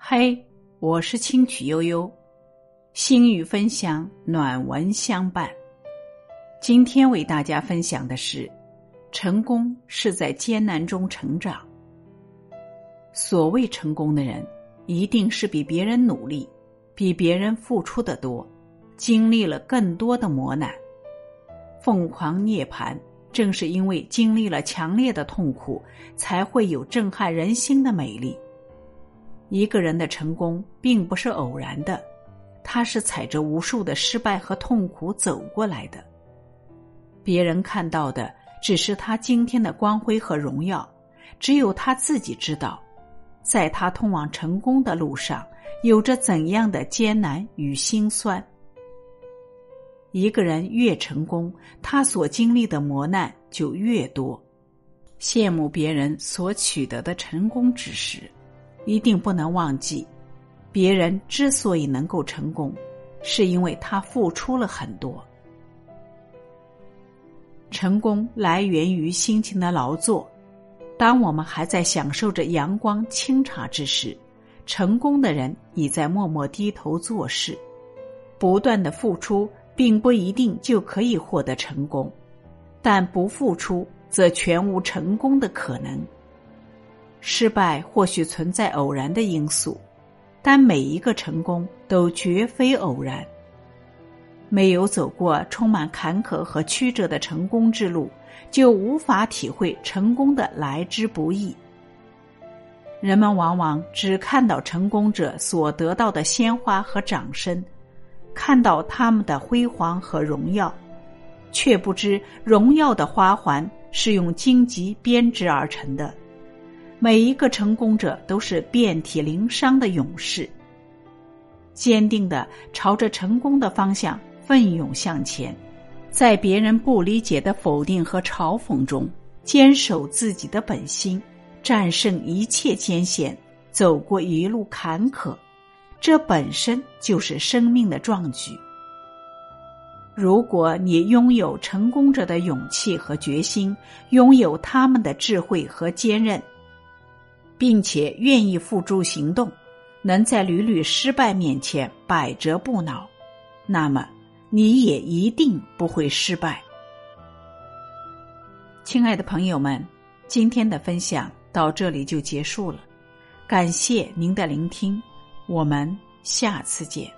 嘿，我是清曲悠悠，心语分享，暖文相伴。今天为大家分享的是：成功是在艰难中成长。所谓成功的人，一定是比别人努力，比别人付出的多，经历了更多的磨难。凤凰涅槃，正是因为经历了强烈的痛苦，才会有震撼人心的美丽。一个人的成功并不是偶然的，他是踩着无数的失败和痛苦走过来的。别人看到的只是他今天的光辉和荣耀，只有他自己知道，在他通往成功的路上有着怎样的艰难与辛酸。一个人越成功，他所经历的磨难就越多。羡慕别人所取得的成功之时。一定不能忘记，别人之所以能够成功，是因为他付出了很多。成功来源于辛勤的劳作。当我们还在享受着阳光清茶之时，成功的人已在默默低头做事。不断的付出，并不一定就可以获得成功，但不付出，则全无成功的可能。失败或许存在偶然的因素，但每一个成功都绝非偶然。没有走过充满坎坷和曲折的成功之路，就无法体会成功的来之不易。人们往往只看到成功者所得到的鲜花和掌声，看到他们的辉煌和荣耀，却不知荣耀的花环是用荆棘编织而成的。每一个成功者都是遍体鳞伤的勇士，坚定的朝着成功的方向奋勇向前，在别人不理解的否定和嘲讽中，坚守自己的本心，战胜一切艰险，走过一路坎坷，这本身就是生命的壮举。如果你拥有成功者的勇气和决心，拥有他们的智慧和坚韧。并且愿意付诸行动，能在屡屡失败面前百折不挠，那么你也一定不会失败。亲爱的朋友们，今天的分享到这里就结束了，感谢您的聆听，我们下次见。